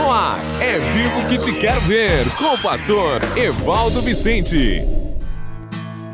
No ar, é vivo que te quero ver, com o pastor Evaldo Vicente.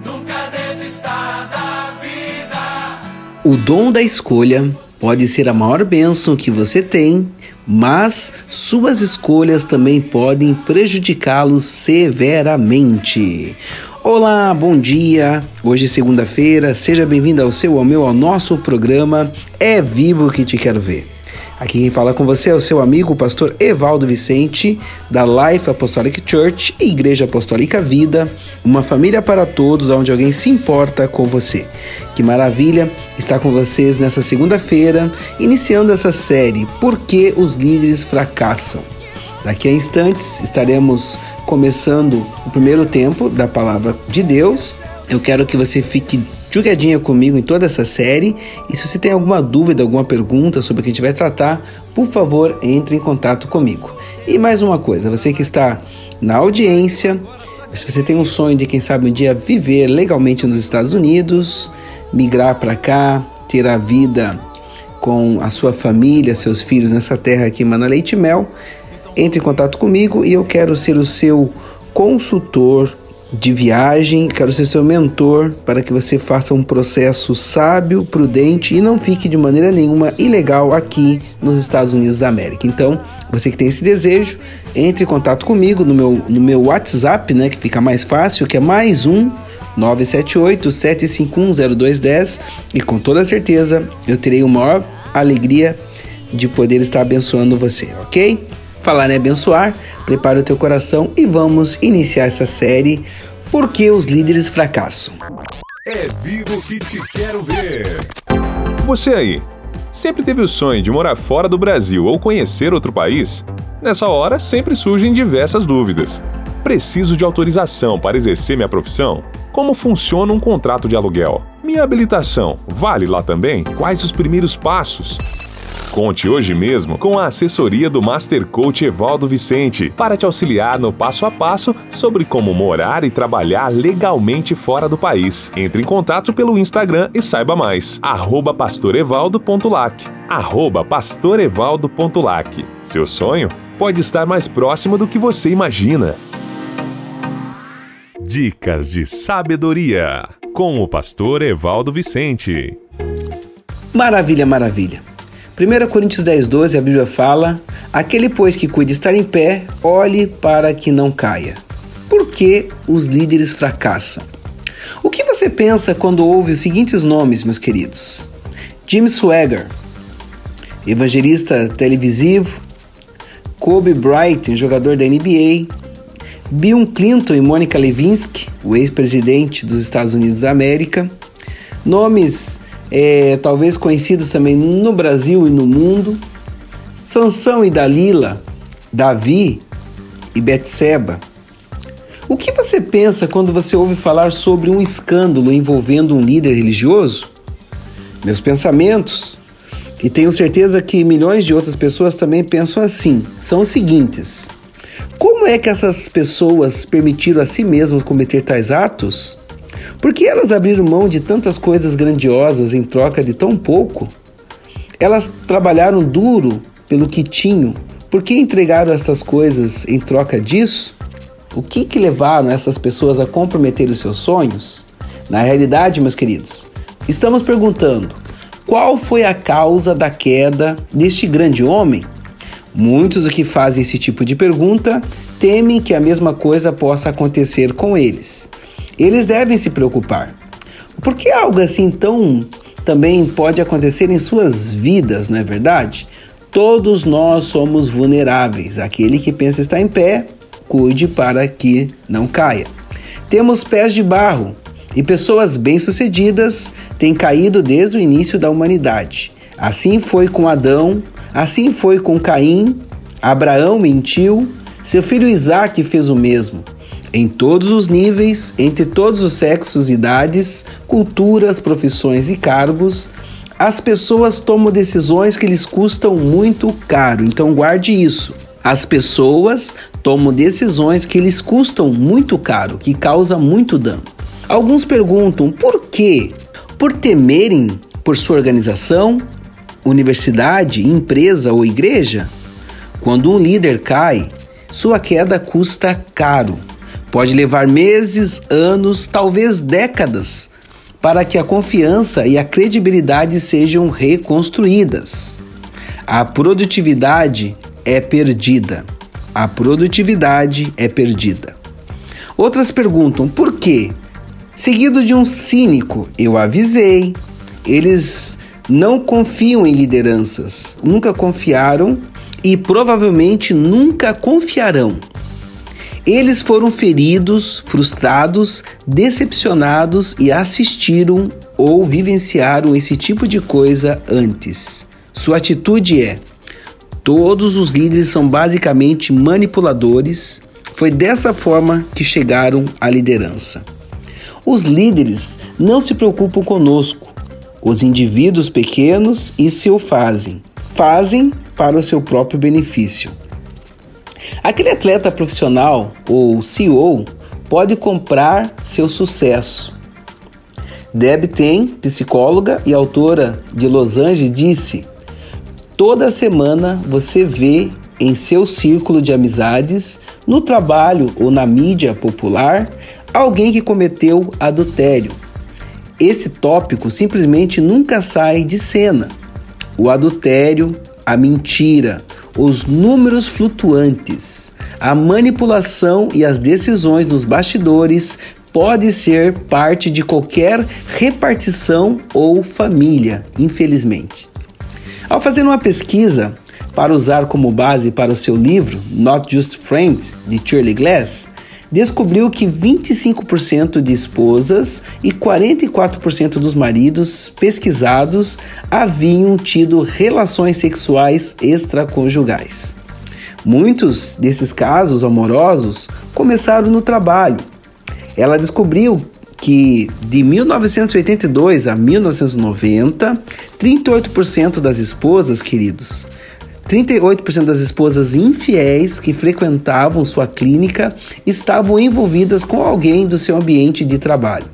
Nunca desista da vida. O dom da escolha pode ser a maior bênção que você tem, mas suas escolhas também podem prejudicá-lo severamente. Olá, bom dia. Hoje é segunda-feira. Seja bem-vindo ao seu, ao meu, ao nosso programa É Vivo que te quero ver. Aqui quem fala com você é o seu amigo, o pastor Evaldo Vicente, da Life Apostolic Church Igreja Apostólica Vida, uma família para todos, onde alguém se importa com você. Que maravilha estar com vocês nessa segunda-feira, iniciando essa série Por que os líderes fracassam? Daqui a instantes estaremos começando o primeiro tempo da palavra de Deus. Eu quero que você fique jogadinha comigo em toda essa série. E se você tem alguma dúvida, alguma pergunta sobre o que a gente vai tratar, por favor, entre em contato comigo. E mais uma coisa, você que está na audiência, se você tem um sonho de quem sabe um dia viver legalmente nos Estados Unidos, migrar para cá, ter a vida com a sua família, seus filhos nessa terra aqui, Mana Leite Mel, entre em contato comigo e eu quero ser o seu consultor de viagem, quero ser seu mentor para que você faça um processo sábio, prudente e não fique de maneira nenhuma ilegal aqui nos Estados Unidos da América. Então, você que tem esse desejo, entre em contato comigo no meu, no meu WhatsApp, né, que fica mais fácil, que é mais um 978-751-0210 e com toda certeza eu terei a maior alegria de poder estar abençoando você, ok? Falar em abençoar, prepare o teu coração e vamos iniciar essa série Por que os líderes fracassam? É vivo que te quero ver. Você aí, sempre teve o sonho de morar fora do Brasil ou conhecer outro país? Nessa hora sempre surgem diversas dúvidas. Preciso de autorização para exercer minha profissão? Como funciona um contrato de aluguel? Minha habilitação vale lá também? Quais os primeiros passos? Conte hoje mesmo com a assessoria do Master Coach Evaldo Vicente para te auxiliar no passo a passo sobre como morar e trabalhar legalmente fora do país. Entre em contato pelo Instagram e saiba mais. Arroba pastorevaldo.lac Arroba pastorevaldo.lac Seu sonho pode estar mais próximo do que você imagina. Dicas de sabedoria com o pastor Evaldo Vicente. Maravilha, maravilha. 1 Coríntios 10, 12, a Bíblia fala: Aquele, pois, que cuida estar em pé, olhe para que não caia. Por que os líderes fracassam? O que você pensa quando ouve os seguintes nomes, meus queridos? Jim Swagger, evangelista televisivo, Kobe Bryant, jogador da NBA, Bill Clinton e Monica Lewinsky, o ex-presidente dos Estados Unidos da América, nomes é, talvez conhecidos também no Brasil e no mundo, Sansão e Dalila, Davi e Betseba. O que você pensa quando você ouve falar sobre um escândalo envolvendo um líder religioso? Meus pensamentos, e tenho certeza que milhões de outras pessoas também pensam assim, são os seguintes: Como é que essas pessoas permitiram a si mesmas cometer tais atos? Por que elas abriram mão de tantas coisas grandiosas em troca de tão pouco? Elas trabalharam duro pelo que tinham. Por que entregaram estas coisas em troca disso? O que, que levaram essas pessoas a comprometer os seus sonhos? Na realidade, meus queridos, estamos perguntando: qual foi a causa da queda deste grande homem? Muitos que fazem esse tipo de pergunta temem que a mesma coisa possa acontecer com eles eles devem se preocupar. Porque algo assim tão também pode acontecer em suas vidas, não é verdade? Todos nós somos vulneráveis. Aquele que pensa estar em pé, cuide para que não caia. Temos pés de barro e pessoas bem-sucedidas têm caído desde o início da humanidade. Assim foi com Adão, assim foi com Caim. Abraão mentiu, seu filho Isaac fez o mesmo em todos os níveis, entre todos os sexos, idades, culturas, profissões e cargos, as pessoas tomam decisões que lhes custam muito caro. Então guarde isso. As pessoas tomam decisões que lhes custam muito caro, que causam muito dano. Alguns perguntam por quê? Por temerem por sua organização, universidade, empresa ou igreja? Quando um líder cai, sua queda custa caro. Pode levar meses, anos, talvez décadas para que a confiança e a credibilidade sejam reconstruídas. A produtividade é perdida. A produtividade é perdida. Outras perguntam por quê? Seguido de um cínico, eu avisei. Eles não confiam em lideranças, nunca confiaram e provavelmente nunca confiarão. Eles foram feridos, frustrados, decepcionados e assistiram ou vivenciaram esse tipo de coisa antes. Sua atitude é: todos os líderes são basicamente manipuladores. Foi dessa forma que chegaram à liderança. Os líderes não se preocupam conosco. Os indivíduos pequenos e se o fazem. Fazem para o seu próprio benefício. Aquele atleta profissional ou CEO pode comprar seu sucesso. Deb Ten, psicóloga e autora de Los Angeles, disse: Toda semana você vê em seu círculo de amizades, no trabalho ou na mídia popular, alguém que cometeu adultério. Esse tópico simplesmente nunca sai de cena. O adultério, a mentira, os números flutuantes, a manipulação e as decisões dos bastidores pode ser parte de qualquer repartição ou família, infelizmente. Ao fazer uma pesquisa para usar como base para o seu livro Not Just Friends, de Shirley Glass, descobriu que 25% de esposas e 44% dos maridos pesquisados haviam tido relações sexuais extraconjugais. Muitos desses casos amorosos começaram no trabalho. Ela descobriu que de 1982 a 1990, 38% das esposas, queridos, 38% das esposas infiéis que frequentavam sua clínica estavam envolvidas com alguém do seu ambiente de trabalho.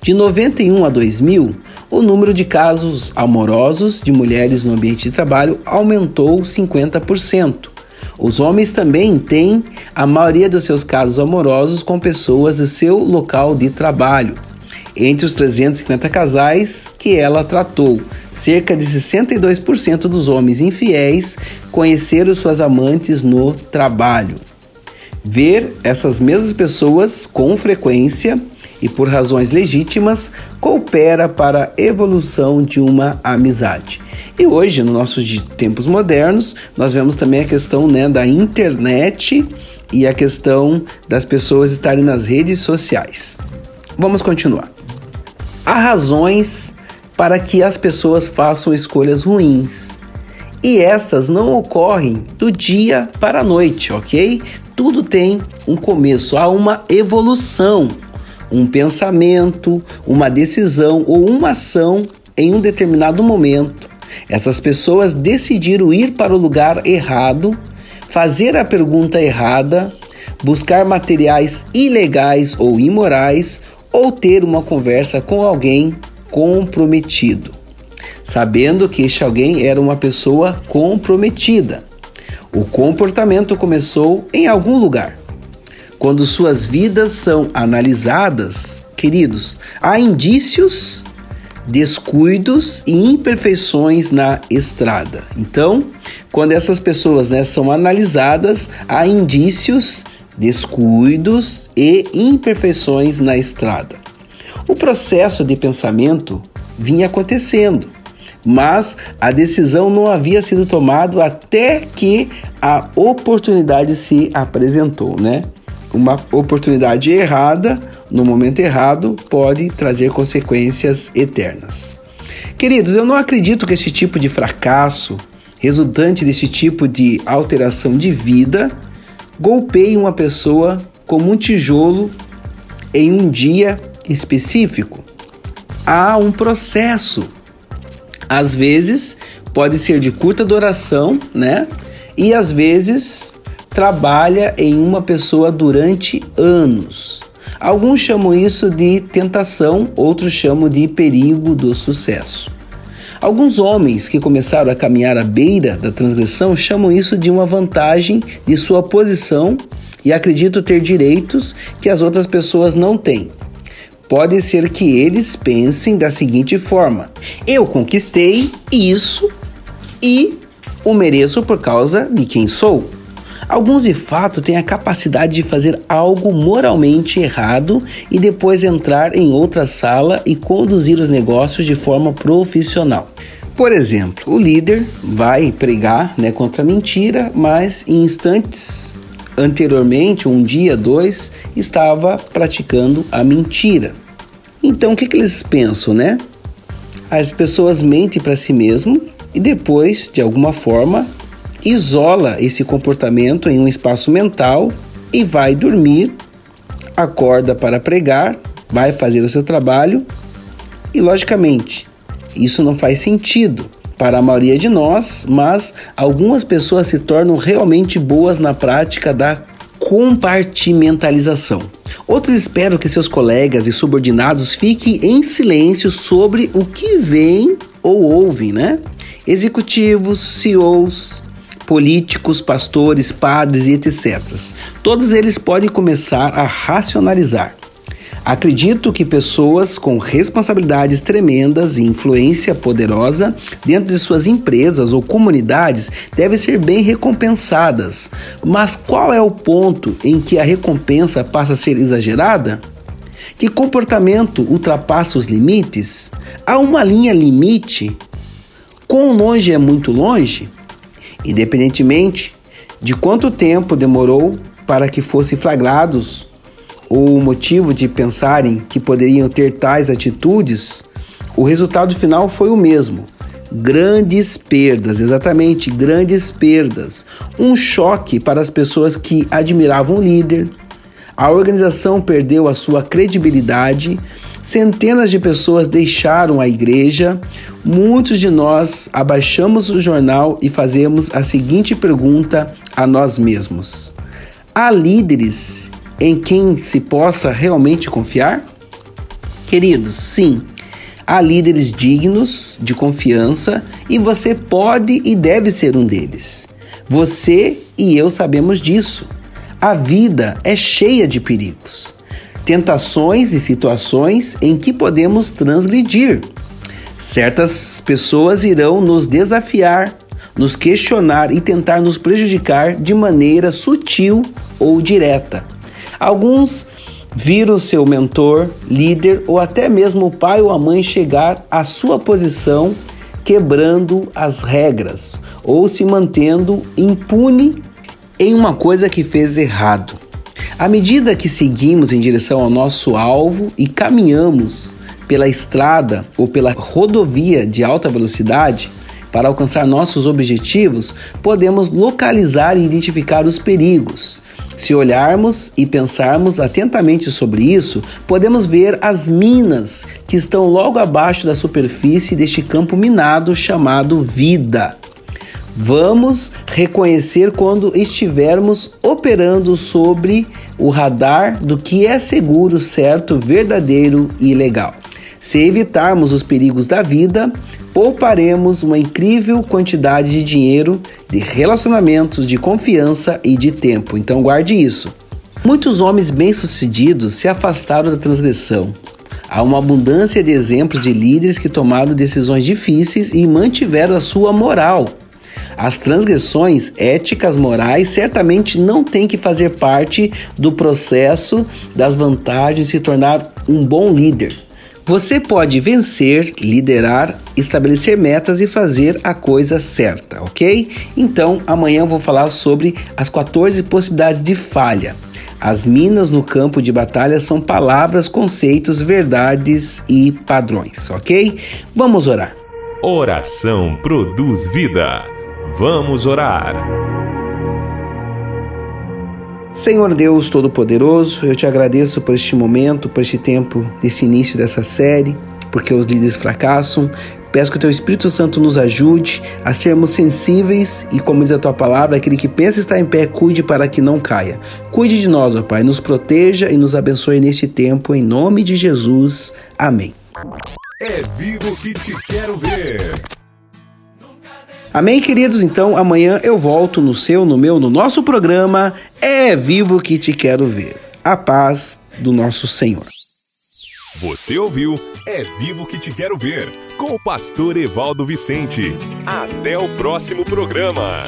De 91 a 2000, o número de casos amorosos de mulheres no ambiente de trabalho aumentou 50%. Os homens também têm a maioria dos seus casos amorosos com pessoas do seu local de trabalho. Entre os 350 casais que ela tratou, cerca de 62% dos homens infiéis conheceram suas amantes no trabalho. Ver essas mesmas pessoas com frequência e por razões legítimas coopera para a evolução de uma amizade. E hoje, nos nossos tempos modernos, nós vemos também a questão né, da internet e a questão das pessoas estarem nas redes sociais. Vamos continuar. Há razões para que as pessoas façam escolhas ruins. E estas não ocorrem do dia para a noite, ok? Tudo tem um começo, há uma evolução, um pensamento, uma decisão ou uma ação em um determinado momento. Essas pessoas decidiram ir para o lugar errado, fazer a pergunta errada, buscar materiais ilegais ou imorais ou ter uma conversa com alguém comprometido, sabendo que este alguém era uma pessoa comprometida. O comportamento começou em algum lugar. Quando suas vidas são analisadas, queridos, há indícios, descuidos e imperfeições na estrada. Então, quando essas pessoas né, são analisadas, há indícios, descuidos e imperfeições na estrada. O processo de pensamento vinha acontecendo, mas a decisão não havia sido tomada até que a oportunidade se apresentou, né? Uma oportunidade errada no momento errado pode trazer consequências eternas. Queridos, eu não acredito que esse tipo de fracasso resultante desse tipo de alteração de vida golpeie uma pessoa como um tijolo em um dia específico. Há um processo. Às vezes pode ser de curta duração, né? E às vezes trabalha em uma pessoa durante anos. Alguns chamam isso de tentação, outros chamam de perigo do sucesso. Alguns homens que começaram a caminhar à beira da transgressão chamam isso de uma vantagem de sua posição e acreditam ter direitos que as outras pessoas não têm. Pode ser que eles pensem da seguinte forma: eu conquistei isso e o mereço por causa de quem sou. Alguns de fato têm a capacidade de fazer algo moralmente errado e depois entrar em outra sala e conduzir os negócios de forma profissional. Por exemplo, o líder vai pregar né, contra a mentira, mas em instantes anteriormente, um dia, dois, estava praticando a mentira. Então, o que, que eles pensam, né? As pessoas mentem para si mesmo e depois, de alguma forma, isola esse comportamento em um espaço mental e vai dormir, acorda para pregar, vai fazer o seu trabalho e, logicamente, isso não faz sentido para a maioria de nós, mas algumas pessoas se tornam realmente boas na prática da compartimentalização. Outros esperam que seus colegas e subordinados fiquem em silêncio sobre o que veem ou ouvem, né? Executivos, CEOs, políticos, pastores, padres e etc. Todos eles podem começar a racionalizar. Acredito que pessoas com responsabilidades tremendas e influência poderosa dentro de suas empresas ou comunidades devem ser bem recompensadas. Mas qual é o ponto em que a recompensa passa a ser exagerada? Que comportamento ultrapassa os limites? Há uma linha limite? Quão longe é muito longe? Independentemente de quanto tempo demorou para que fossem flagrados ou o motivo de pensarem que poderiam ter tais atitudes, o resultado final foi o mesmo. Grandes perdas, exatamente, grandes perdas. Um choque para as pessoas que admiravam o líder. A organização perdeu a sua credibilidade. Centenas de pessoas deixaram a igreja. Muitos de nós abaixamos o jornal e fazemos a seguinte pergunta a nós mesmos: Há líderes em quem se possa realmente confiar? Queridos, sim, há líderes dignos de confiança e você pode e deve ser um deles. Você e eu sabemos disso. A vida é cheia de perigos, tentações e situações em que podemos transgredir. Certas pessoas irão nos desafiar, nos questionar e tentar nos prejudicar de maneira sutil ou direta. Alguns viram seu mentor, líder ou até mesmo o pai ou a mãe chegar à sua posição quebrando as regras ou se mantendo impune em uma coisa que fez errado. À medida que seguimos em direção ao nosso alvo e caminhamos pela estrada ou pela rodovia de alta velocidade para alcançar nossos objetivos, podemos localizar e identificar os perigos se olharmos e pensarmos atentamente sobre isso, podemos ver as minas que estão logo abaixo da superfície deste campo minado chamado vida. Vamos reconhecer quando estivermos operando sobre o radar do que é seguro, certo, verdadeiro e legal. Se evitarmos os perigos da vida, pouparemos uma incrível quantidade de dinheiro, de relacionamentos, de confiança e de tempo. Então guarde isso. Muitos homens bem-sucedidos se afastaram da transgressão. Há uma abundância de exemplos de líderes que tomaram decisões difíceis e mantiveram a sua moral. As transgressões éticas morais certamente não têm que fazer parte do processo das vantagens de se tornar um bom líder. Você pode vencer, liderar, estabelecer metas e fazer a coisa certa, ok? Então, amanhã eu vou falar sobre as 14 possibilidades de falha. As minas no campo de batalha são palavras, conceitos, verdades e padrões, ok? Vamos orar. Oração produz vida. Vamos orar. Senhor Deus Todo-Poderoso, eu te agradeço por este momento, por este tempo, desse início dessa série, porque os líderes fracassam. Peço que o Teu Espírito Santo nos ajude a sermos sensíveis e, como diz a Tua palavra, aquele que pensa estar em pé, cuide para que não caia. Cuide de nós, ó Pai, nos proteja e nos abençoe neste tempo, em nome de Jesus. Amém. É vivo que te quero ver. Amém, queridos? Então amanhã eu volto no seu, no meu, no nosso programa É Vivo que te quero ver. A paz do nosso Senhor. Você ouviu É Vivo que te quero ver com o pastor Evaldo Vicente. Até o próximo programa.